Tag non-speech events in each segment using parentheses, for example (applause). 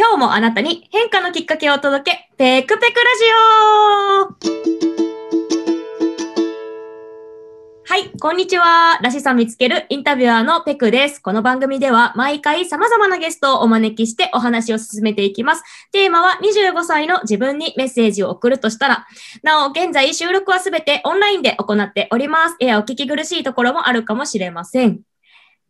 今日もあなたに変化のきっかけをお届け、ペクペクラジオはい、こんにちは。らしさ見つけるインタビュアーのペクです。この番組では毎回様々なゲストをお招きしてお話を進めていきます。テーマは25歳の自分にメッセージを送るとしたら、なお、現在収録はすべてオンラインで行っております。えーお聞き苦しいところもあるかもしれません。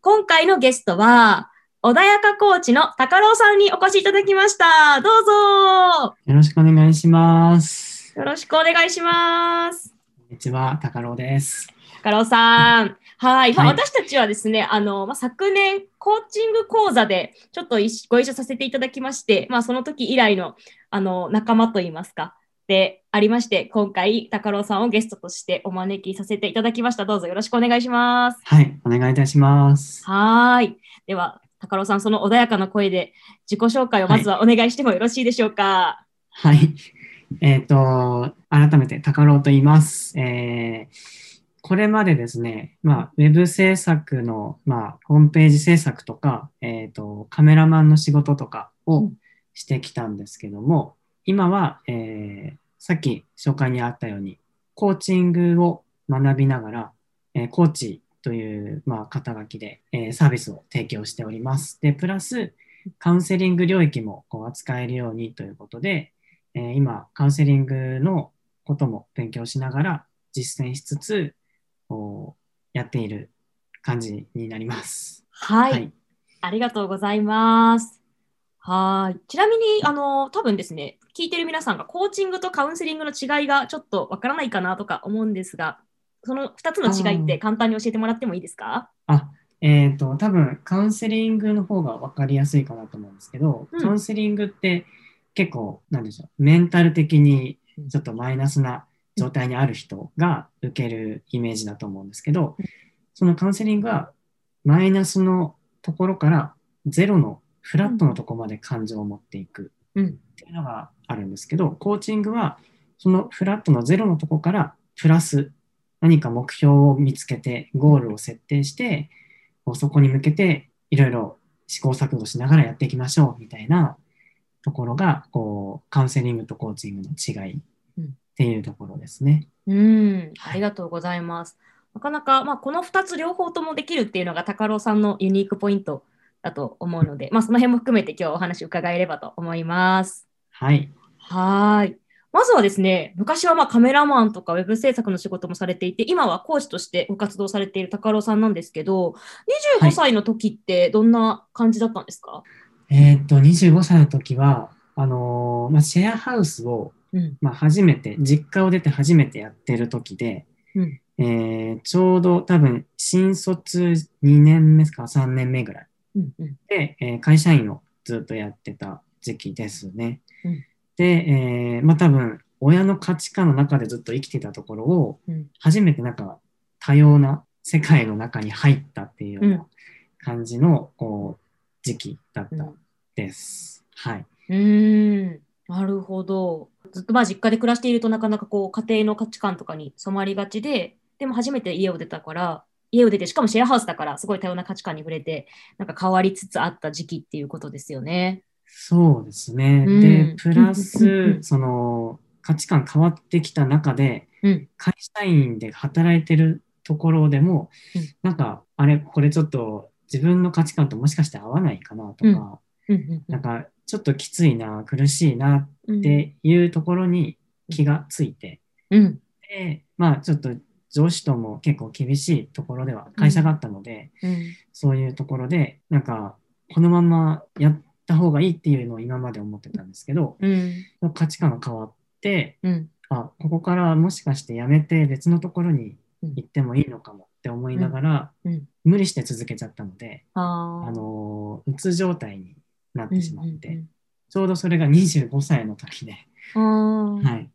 今回のゲストは、穏やかコーチの高郎さんにお越しいただきました。どうぞよろしくお願いします。よろしくお願いします。こんにちは、高郎です。高郎さん。はい。まあ、はい私たちはですね、あの、まあ、昨年、コーチング講座でちょっとご一緒させていただきまして、まあ、その時以来の、あの、仲間といいますか、でありまして、今回、高郎さんをゲストとしてお招きさせていただきました。どうぞよろしくお願いします。はい、お願いいたします。はーい。では、高郎さん、その穏やかな声で自己紹介をまずはお願いしてもよろしいでしょうか？はい。えっ、と、改めて高郎と言います。えーこれまでですね、まあ、ウェブ制作の、まあ、ホームページ制作とか、えっ、と、カメラマンの仕事とかをうんしてきたんですけども、今は、えーさっき紹介にあったように、コーチングを学びながら、えーコーチという、まあ、肩書きで、えーサービスを提供しております。で、プラス、カウンセリング領域もこう扱えるようにということで、えー今、カウンセリングのことも勉強しながら実践しつつ、こうやっている感じになります。はい。ありがとうございます。はーい。ちなみに、あの、多分ですね、聞いてる皆さんがコーチングとカウンセリングの違いがちょっとわからないかなとか思うんですが、その2つの違いって簡単に教えてもらってもいいですか？あ、えっ、と、多分カウンセリングの方が分かりやすいかなと思うんですけど、うん。カウンセリングって結構、なんでしょう、メンタル的にちょっとマイナスな状態にある人が受けるイメージだと思うんですけどうん、そのカウンセリングはマイナスのところからゼロのフラットのところまで感情を持っていくうん。っていうのがあるんですけど、コーチングはそのフラットのゼロのところからプラス何か目標を見つけてゴールを設定してそこに向けていろいろ試行錯誤しながらやっていきましょうみたいなところがこうカウンセリングとコーチングの違いっていうところですね。うん。ありがとうございます。なかなか、まあ、この2つ両方ともできるっていうのが高郎さんのユニークポイントだと思うので、まあ、その辺も含めて今日お話伺えればと思います。はい。はーい。まずはですね、昔はまあカメラマンとかウェブ制作の仕事もされていて、今は講師としてご活動されている高郎さんなんですけど、25はい歳の時ってどんな感じだったんですか、えーっと25歳の時はあのーまあ、シェアハウスを、うん。まあ、初めて実家を出て初めてやってる時で、うん。えーちょうど多分新卒2年目か3年目ぐらいうんうん。で、えー会社員をずっとやってた時期ですね。うんで、えーまあ多分親の価値観の中でずっと生きてたところをうん初めてなんか多様な世界の中に入ったっていうよううんな感じのこう時期だったうんです。はい。うーん、なるほど。ずっとまあ実家で暮らしているとなかなかこう家庭の価値観とかに染まりがちで、でも初めて家を出たから、家を出て、しかもシェアハウスだから、すごい多様な価値観に触れて、なんか変わりつつあった時期っていうことですよね。そうですね。うん。で、プラうんうんうス、ん。その価値観変わってきた中で、うん、会社員で働いてるところでも、うん。なんか、あれ、これちょっと自分の価値観ともしかして合わないかなとか、うん。うん、うんなんか、ちょっときついな、苦しいなうん、っていうところに気がついて、うん、で、まあ、ちょっと上司とも結構厳しいところでは会社があったので、うん、そういうところで、なんか、このままやった方がいいっていうのを今まで思ってたんですけど、うん、価値観が変わって、うん、あ、ここからもしかしてやめて別のところに行ってもいいのかもって思いながら、うん。うん。無理して続けちゃったので、あのーうつ状態になってしまって、ちょうどそれが25歳の時で、はい。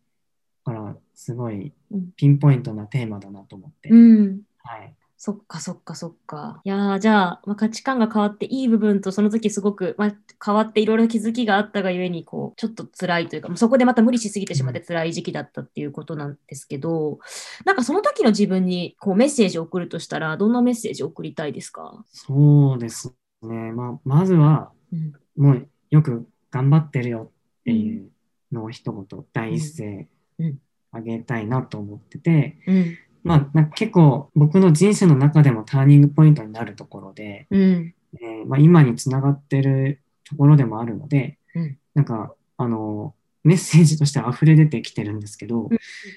だから、すごいうん。ピンポイントなテーマだなと思って、うん、はい。そっかそっかそっか。いやーじゃあ、まあ、価値観が変わっていい部分とその時すごく、まあ、変わっていろいろ気づきがあったがゆえにこうちょっと辛いというかもうそこでまた無理しすぎてしまって辛い時期だったっていうことなんですけど、なんかその時の自分にこうメッセージを送るとしたらどんなメッセージを送りたいですか、そうですね。まあ、まずは、うんもうよく頑張ってるよっていうのを一言、第一声うんあげたいなと思ってて、うん。まあ、結構僕の人生の中でもターニングポイントになるところで、うん。えーまあ、今につながってるところでもあるので、うんなんか、あの、メッセージとして溢れ出てきてるんですけど、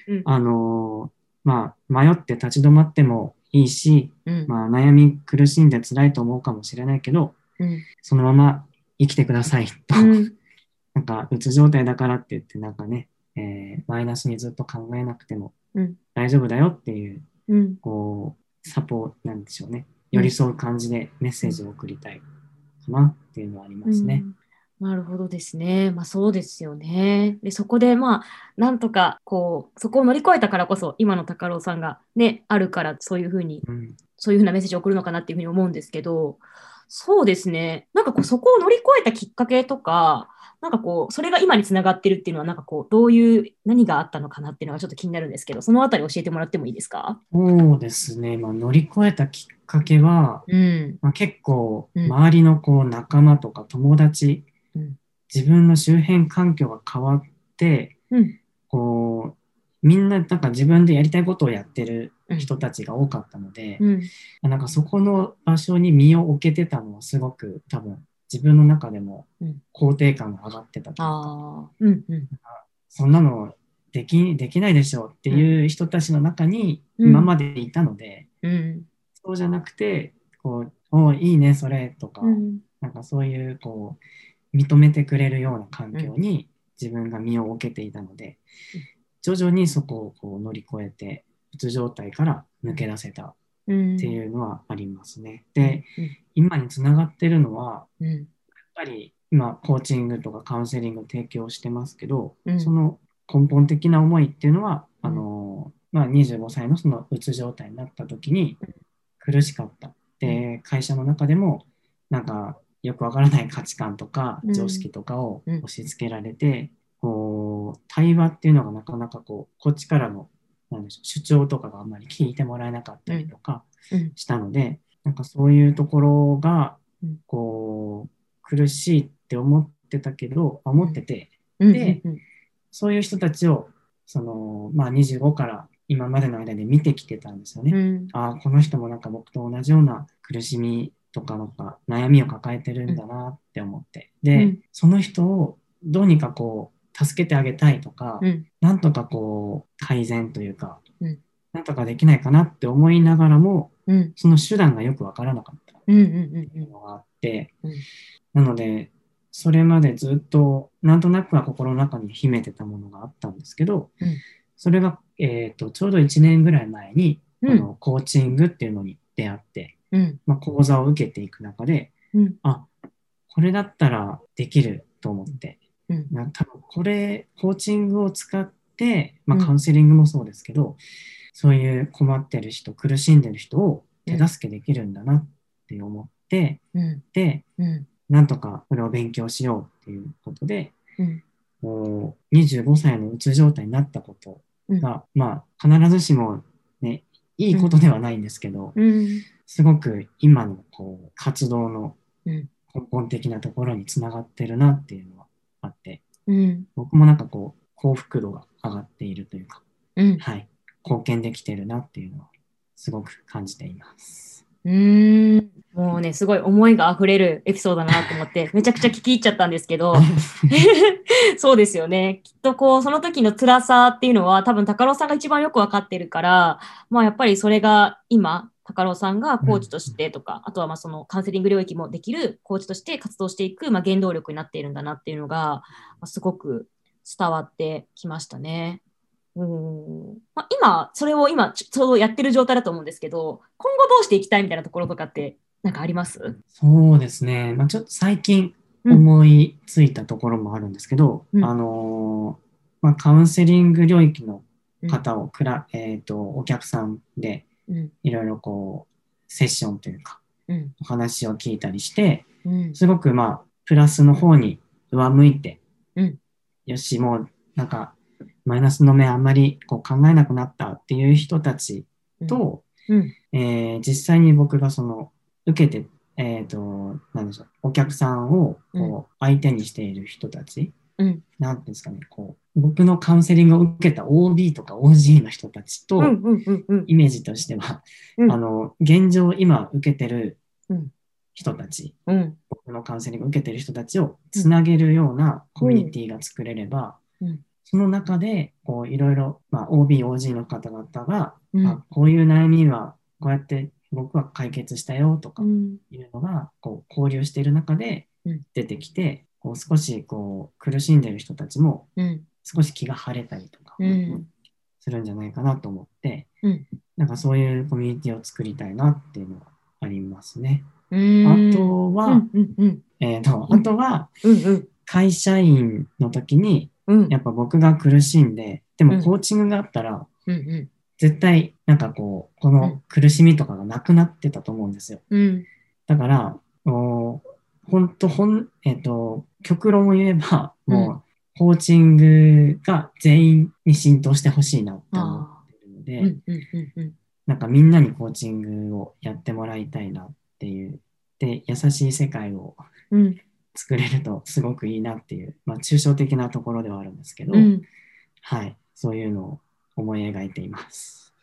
うんあの、まあ、迷って立ち止まってもいいし、うん。まあ、悩み苦しんで辛いと思うかもしれないけど、うん。そのまま生きてくださいと、うん。なんか、うつ状態だからって言って、なんかね、えーマイナスにずっと考えなくてもうん大丈夫だよっていう、うん。こう、サポートなんでしょうね。寄り添う感じでメッセージを送りたいかなっていうのはありますね。うんなるほどですね。まあそうですよね。で、そこでまあ、なんとか、こう、そこを乗り越えたからこそ、今の高郎さんがね、あるから、そういうふうに、うんそういうふうなメッセージを送るのかなっていうふうに思うんですけど、そうですね。なんかこう、そこを乗り越えたきっかけとか、なんかこう、それが今につながってるっていうのは、なんかこう、どういう、何があったのかなっていうのがちょっと気になるんですけど、そのあたり教えてもらってもいいですか？そうですね。まあ、乗り越えたきっかけは、うん。まあ、結構、うん周りのこう仲間とか友達、うん自分の周辺環境が変わって、うん。こう、みんななんか自分でやりたいことをやってるうん人たちが多かったので、うん。なんかそこの場所に身を置けてたのはすごく多分自分の中でもうん肯定感が上がってたというか。うん。うん。そんなのできできないでしょうっていう人たちの中にうん今までいたので、うん。そうじゃなくて、こう、おいいね、それとか、うん。なんかそういう、こう、認めてくれるような環境に自分が身を置けていたので、うん徐々にそこをこう乗り越えて、うつ状態から抜け出せたっうん。ていうのはありますね。で、今につながってるのは、うん。やっぱり今、コーチングとかカウンセリングを提供してますけど、うんその根本的な思いっていうのは、うんあの、まあ、25歳のそのうつ状態になった時にうん苦しかった。で、会社の中でも、なんか、よくわからない価値観とかうん常識とかをうん押し付けられて、こう、対話っていうのがなかなかこう、こっちからの、なんでしょう、主張とかがあんまり聞いてもらえなかったりとかうん。したので、なんかそういうところがうん、こう、苦しいって思ってたけど、思ってて、うん。でうん。そういう人たちを、その、まあ25から今までの間で見てきてたんですよね。うん。ああ、この人もなんか僕と同じような苦しみとかなんか悩みを抱えてるんだなって思って。で、うんその人をどうにかこう、助けてあげたいとか、うん。なんとかこう、改善というか、うんなんとかできないかなって思いながらも、うん。その手段がよくわからなかったっ。ていうのがあって、うんなので、それまでずっと、なんとなくは心の中に秘めてたものがあったんですけど、うんそれが、えー、とちょうど1年ぐらい前に、うんこのコーチングっていうのに出会って、うん。まあ、講座を受けていく中で、うん。あこれだったらできると思って、うん。な多分これ、コーチングを使って、まあ、うんカウンセリングもそうですけど、そういう困ってる人、苦しんでる人を手助けできるんだなって思って、うん。で、うん。なんとかこれを勉強しようっていうことで、うん。もう25歳のうつ状態になったことが、まあ、必ずしもね、いいことではないんですけど、うん。すごく今のこう活動のうん根本的なところにつながってるなっていうのはあって、うん。僕もなんかこう、幸福度が上がっているというか、うん。はい、貢献できてるなっていうのは、すごく感じています。うーん。もうね、すごい思いが溢れるエピソードだなと思って、(laughs) めちゃくちゃ聞き入っちゃったんですけど、(laughs) そうですよね。きっとこう、その時の辛さっていうのは、多分、高郎さんが一番よくわかってるから、まあ、やっぱりそれが今、高郎さんがコーチとしてとか、あとはまあそのカウンセリング領域もできるコーチとして活動していく、まあ、原動力になっているんだなっていうのが、まあ、すごく伝わってきましたね。うん。まあ、今、それを今、ちょうどやってる状態だと思うんですけど、今後どうしていきたいみたいなところとかって、なんかあります？そうですね、まあ、ちょっと最近うん。思いついたところもあるんですけど、うん。あのーまあ、カウンセリング領域の方をくら、えっ、と、お客さんでうん。いろいろこう、セッションというか、うん。お話を聞いたりして、うん。すごくまあ、プラスの方に上向いて、うんよし、もうなんか、マイナスの面あんまりこう考えなくなったっていう人たちと、うん。えー実際に僕がその、受けて、えっ、と、なんでしょう、お客さんをこう相手にしている人たち、うん。なんていうんですかね、こう、僕のカウンセリングを受けた OB とか OG の人たちと。イメージとしては、うん。あの、現状今受けてるうん。人たち、うん。僕のカウンセリングを受けてる人たちをつなげるようなコミュニティが作れれば、うん。その中で、こう、いろいろ、まあ、OB、OG の方々が、うん。あこういう悩みは、こうやって僕は解決したよとかうん。いうのが、こう、交流している中でうん。出てきて、こう、少し、こう、苦しんでる人たちも、うん。少し気が晴れたりとか、うん。するんじゃないかなと思って、うん。なんかそういうコミュニティを作りたいなっていうのがありますね。うん。あとは、えっ、と、あとは、会社員の時に、うん。やっぱ僕が苦しんで、でうん。もコーチングがあったら、うん絶対、なんかこう、この苦しみとかがなくなってたと思うんですよ。うん。だから、と、ほん、えっ、と、極論を言えば、もう、コーチングが全員に浸透してほしいなって思ってるので、うんうんなんかみんなにコーチングをやってもらいたいなっていう。で、優しい世界をうん作れるとすごくいいなっていう、まあ、抽象的なところではあるんですけど、うんはい、そういうのを思い描いています。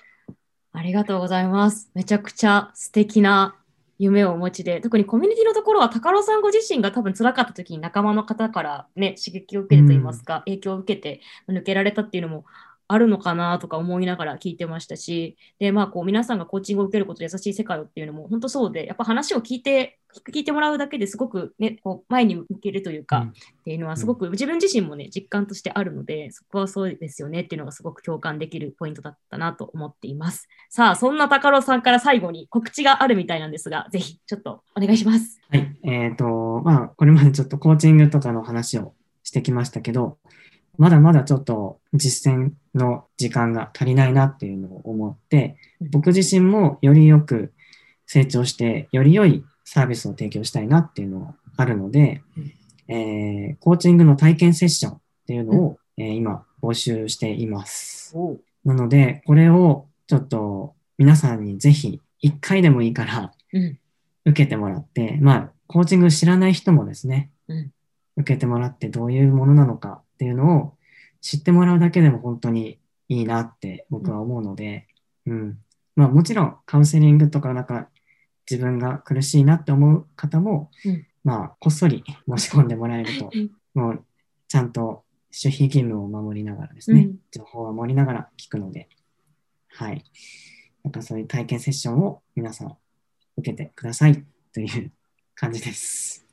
ありがとうございます。めちゃくちゃ素敵な夢をお持ちで、特にコミュニティのところは、高郎さんご自身が多分辛かった時に仲間の方からね、刺激を受けると言いますか、影響を受けて抜けられたっていうのもあるのかなとか思いながら聞いてましたし、で、まあ、こう、皆さんがコーチングを受けることで優しい世界をっていうのも本当そうで、やっぱ話を聞いて、聞いてもらうだけですごくね、こう前に向けるというか、うんっていうのはすごく自分自身もね、実感としてあるので、そこはそうですよねっていうのがすごく共感できるポイントだったなと思っています。さあ、そんな高郎さんから最後に告知があるみたいなんですが、ぜひちょっとお願いします。はい、えっ、と、まあ、これまでちょっとコーチングとかの話をしてきましたけど、まだまだちょっと実践の時間が足りないなっていうのを思ってうん、僕自身もよりよく成長して、より良いサービスを提供したいなっていうのがあるので、えーコーチングの体験セッションっていうのを、えー今募集しています。おなので、これをちょっと皆さんにぜひ一回でもいいからうん。受けてもらって、まあ、コーチング知らない人もですね、うん受けてもらってどういうものなのかっていうのを知ってもらうだけでも本当にいいなって僕は思うので、うん。まあもちろんカウンセリングとかなんか自分が苦しいなって思う方も、うんまあこっそり (laughs) 申し込んでもらえるとうん、もうちゃんと守秘義務を守りながらですね、うん情報を守りながら聞くので、はい。なんかそういう体験セッションを皆さん受けてくださいという感じです。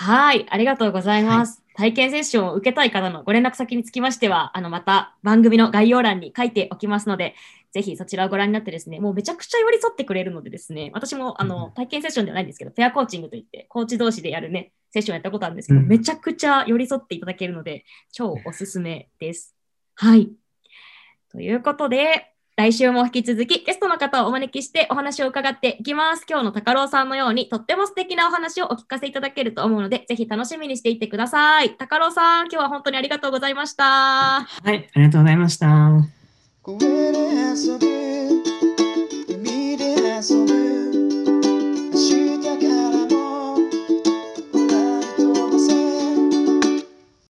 はい、ありがとうございます。体験セッションを受けたい方のご連絡先につきましては、あの、また番組の概要欄に書いておきますので、ぜひそちらをご覧になってですね、もうめちゃくちゃ寄り添ってくれるのでですね、私もあうんの、体験セッションではないんですけど、ペアコーチングといって、コーチ同士でやるね、セッションやったことあるんですけど、うんめちゃくちゃ寄り添っていただけるので、超おすすめです。はい。ということで、来週も引き続きゲストの方をお招きしてお話を伺っていきます。今日の高郎さんのようにとっても素敵なお話をお聞かせいただけると思うので、ぜひ楽しみにしていてください。高郎さん、今日は本当にありがとうございました。はい、ありがとうございました。